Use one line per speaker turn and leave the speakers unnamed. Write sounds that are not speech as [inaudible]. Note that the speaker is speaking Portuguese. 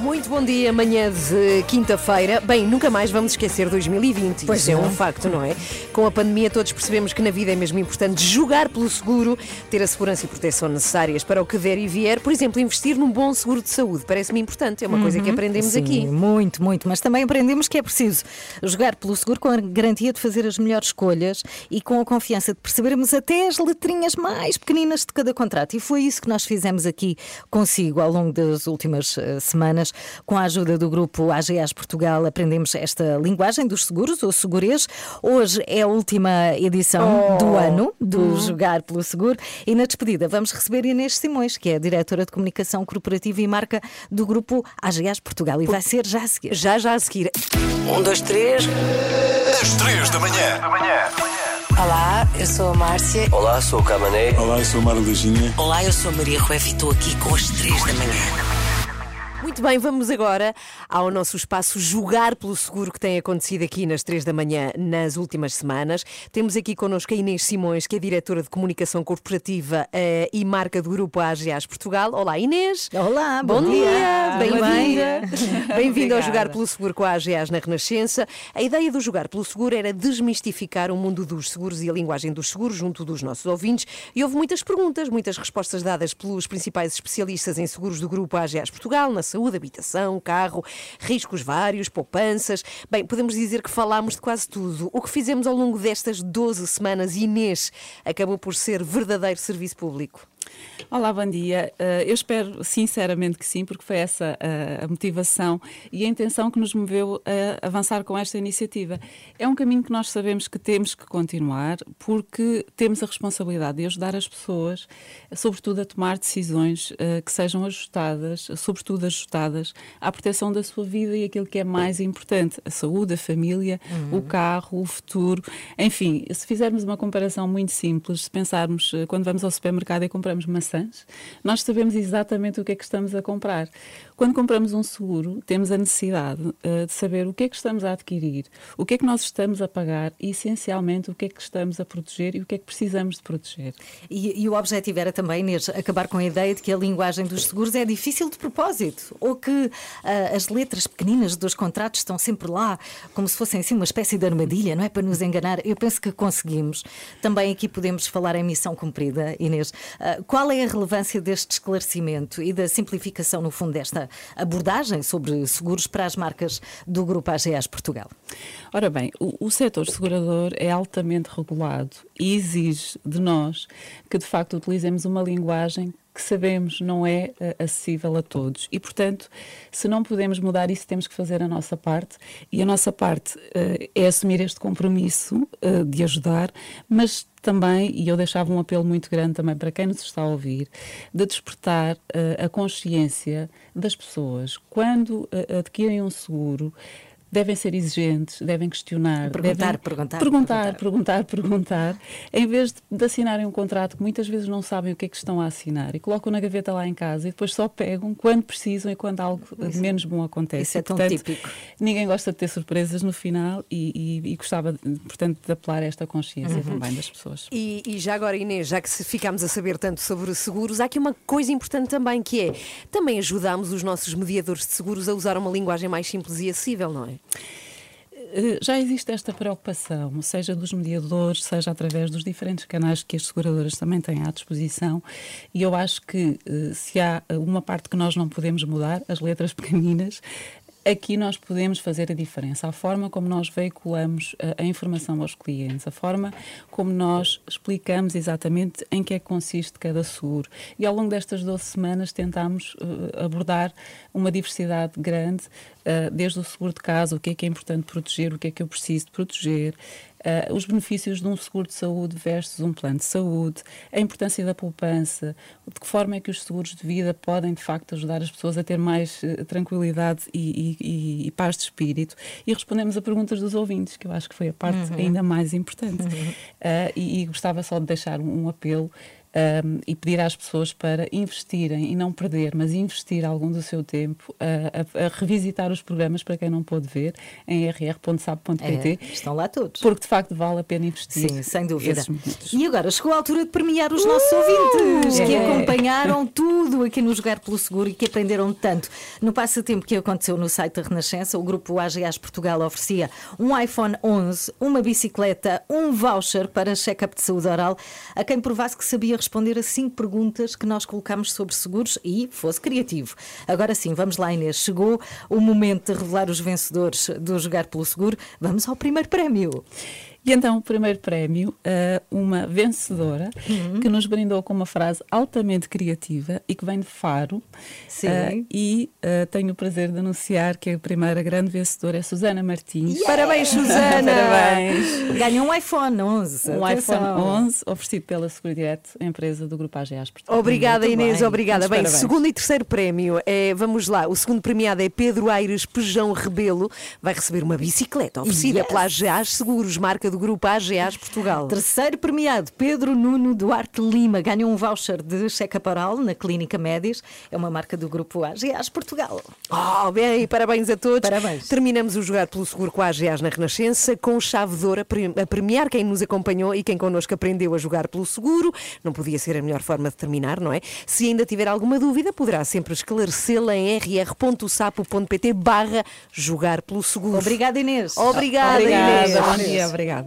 Muito bom dia, manhã de quinta-feira. Bem, nunca mais vamos esquecer 2020.
Pois
Isso é
não.
um facto, não é? Com a pandemia, todos percebemos que na vida é mesmo importante jogar pelo seguro, ter a segurança e proteção necessárias para o que der e vier. Por exemplo, investir num bom seguro de saúde. Parece-me importante, é uma coisa que aprendemos
Sim,
aqui.
Muito, muito. Mas também aprendemos que é preciso jogar pelo seguro com a garantia de fazer as melhores escolhas e com a confiança de percebermos até as letrinhas mais pequeninas de cada contrato. E foi isso que nós fizemos aqui consigo ao longo das últimas eh, semanas. Com a ajuda do grupo AGAs Portugal, aprendemos esta linguagem dos seguros, ou segurês. Hoje é a última edição do ano do Jogar pelo Seguro. E na despedida vamos receber Inês Simões, que é a diretora de comunicação corporativa e marca do grupo AGAs Portugal. E vai ser já a seguir.
Já, já a seguir.
Um, dois, três.
Às três da manhã.
Olá, eu sou a Márcia.
Olá, sou o Camané.
Olá, eu sou o Mário Leginha.
Olá, eu sou a Maria Rueff e estou aqui com as três da manhã.
Muito bem, vamos agora ao nosso espaço Jogar pelo Seguro que tem acontecido aqui nas três da manhã nas últimas semanas. Temos aqui connosco a Inês Simões, que é diretora de comunicação corporativa eh, e marca do grupo AGAs Portugal. Olá, Inês.
Olá,
Bom,
bom
dia, bem-vinda. [laughs] Bem-vindo ao. Jogar pelo Seguro com a AGAs na Renascença. A ideia do Jogar pelo Seguro era desmistificar o mundo dos seguros e a linguagem dos seguros junto dos nossos ouvintes e houve muitas perguntas, muitas respostas dadas pelos principais especialistas em seguros do grupo AGAs Portugal, na saúde, habitação, carro, riscos vários, poupanças. Bem, podemos dizer que falámos de quase tudo. O que fizemos ao longo destas 12 semanas, Inês, acabou por ser verdadeiro serviço público.
Olá, bom dia. Eh, eu espero sinceramente que sim, porque foi essa eh, a motivação e a intenção que nos moveu a avançar com esta iniciativa. É um caminho que nós sabemos que temos que continuar, porque temos a responsabilidade de ajudar as pessoas, sobretudo a tomar decisões eh, que sejam ajustadas, sobretudo ajustadas à proteção da sua vida e aquilo que é mais importante, a saúde, a família, o carro, o futuro. Enfim, se fizermos uma comparação muito simples, se pensarmos quando vamos ao supermercado e compramos maçãs, nós sabemos exatamente o que é que estamos a comprar. Quando compramos um seguro, temos a necessidade eh, de saber o que é que estamos a adquirir, o que é que nós estamos a pagar e, essencialmente, o que é que estamos a proteger e o que é que precisamos de proteger.
E, e o objetivo era também, Inês, acabar com a ideia de que a linguagem dos seguros é difícil de propósito, ou que ah, as letras pequeninas dos contratos estão sempre lá, como se fossem assim uma espécie de armadilha, não é? Para nos enganar. Eu penso que conseguimos. Também aqui podemos falar em missão cumprida, Inês. Ah, qual é a relevância deste esclarecimento e da simplificação, no fundo, desta abordagem sobre seguros para as marcas do Grupo AGAs Portugal?
Ora bem, o, o setor segurador é altamente regulado e exige de nós que, de facto, utilizemos uma linguagem que sabemos não é eh, acessível a todos. E, portanto, se não podemos mudar isso, temos que fazer a nossa parte. E a nossa parte eh, é assumir este compromisso eh, de ajudar, mas também, e eu deixava um apelo muito grande também para quem nos está a ouvir, de despertar eh, a consciência das pessoas. Quando adquirem um seguro, devem ser exigentes, devem questionar,
Perguntar,
devem
perguntar,
perguntar, perguntar, perguntar, em vez de, de assinarem um contrato que muitas vezes não sabem o que é que estão a assinar e colocam na gaveta lá em casa e depois só pegam quando precisam e quando algo de menos bom acontece.
isso é tão
portanto,
típico.
Ninguém gosta de ter surpresas no final e, e- e gostava, portanto, de apelar a esta consciência
Uhum.
também das pessoas.
E, e já agora, Inês, já que ficámos a saber tanto sobre seguros, há aqui uma coisa importante também que é também ajudamos os nossos mediadores de seguros a usar uma linguagem mais simples e acessível, não é?
Eh, Já existe esta preocupação, seja dos mediadores, seja através dos diferentes canais que as seguradoras também têm à disposição, e eu acho que eh, se há eh, uma parte que nós não podemos mudar, as letras [laughs] pequeninas, aqui nós podemos fazer a diferença. A forma como nós veiculamos eh, a, informação aos clientes, a forma como nós explicamos exatamente em que é que consiste cada seguro. E ao longo destas 12 semanas tentámos eh, abordar uma diversidade grande, eh, desde o seguro de casa, o que é que é importante proteger, o que é que eu preciso de proteger, eh, os benefícios de um seguro de saúde versus um plano de saúde, a importância da poupança, de que forma é que os seguros de vida podem de facto ajudar as pessoas a ter mais eh, tranquilidade e, e- e- paz de espírito. E respondemos a perguntas dos ouvintes, que eu acho que foi a parte ainda mais importante. Eh, e, e gostava só de deixar um, um apelo um, e pedir às pessoas para investirem e não perder, mas investir algum do seu tempo a, a, a revisitar os programas para quem não pôde ver em rr.sab.pt.
É, estão lá todos.
Porque de facto vale a pena investir.
Sim, sem dúvida. E agora chegou a altura de premiar os nossos uh, ouvintes é. que acompanharam tudo aqui no Jogar pelo Seguro e que aprenderam tanto. No passatempo que aconteceu no site da Renascença, o grupo AGAs Portugal oferecia um iPhone 11, uma bicicleta, um voucher para check-up de saúde oral a quem provasse que sabia responder a cinco perguntas que nós colocámos sobre seguros e fosse criativo. Agora sim, vamos lá, Inês. Chegou o momento de revelar os vencedores do Jogar pelo Seguro. Vamos ao primeiro prémio.
E então, o primeiro prémio, uh, uma vencedora uhum. que nos brindou com uma frase altamente criativa e que vem de Faro. Sim. Uh, e uh, tenho o prazer de anunciar que a primeira grande vencedora é Susana Martins.
Yeah! Parabéns, Susana! [laughs]
Parabéns! Ganha um iPhone 11.
Um Atenção. iPhone 11 oferecido pela Seguridireto, empresa do Grupo AGAs.
Portanto, Obrigada, Inês, bem. obrigada. Bem, parabéns. segundo e terceiro prémio, é, vamos lá, o segundo premiado é Pedro Aires Pejão Rebelo, vai receber uma bicicleta oferecida yes. pela AGAs Seguros, marca do grupo AGAs Portugal.
Terceiro premiado, Pedro Nuno Duarte Lima, ganhou um voucher de check-up oral na Clínica Médias. É uma marca do grupo AGAs Portugal.
Oh, bem, parabéns a todos.
Parabéns.
Terminamos o Jogar pelo Seguro com a AGAs na Renascença, com chave de ouro a premiar quem nos acompanhou e quem connosco aprendeu a jogar pelo seguro. Não podia ser a melhor forma de terminar, não é? Se ainda tiver alguma dúvida, poderá sempre esclarecê-la em rr.sapo.pt barra jogar pelo seguro.
Obrigada, Inês.
Obrigada,
Obrigada
Inês.
Bom dia, obrigada.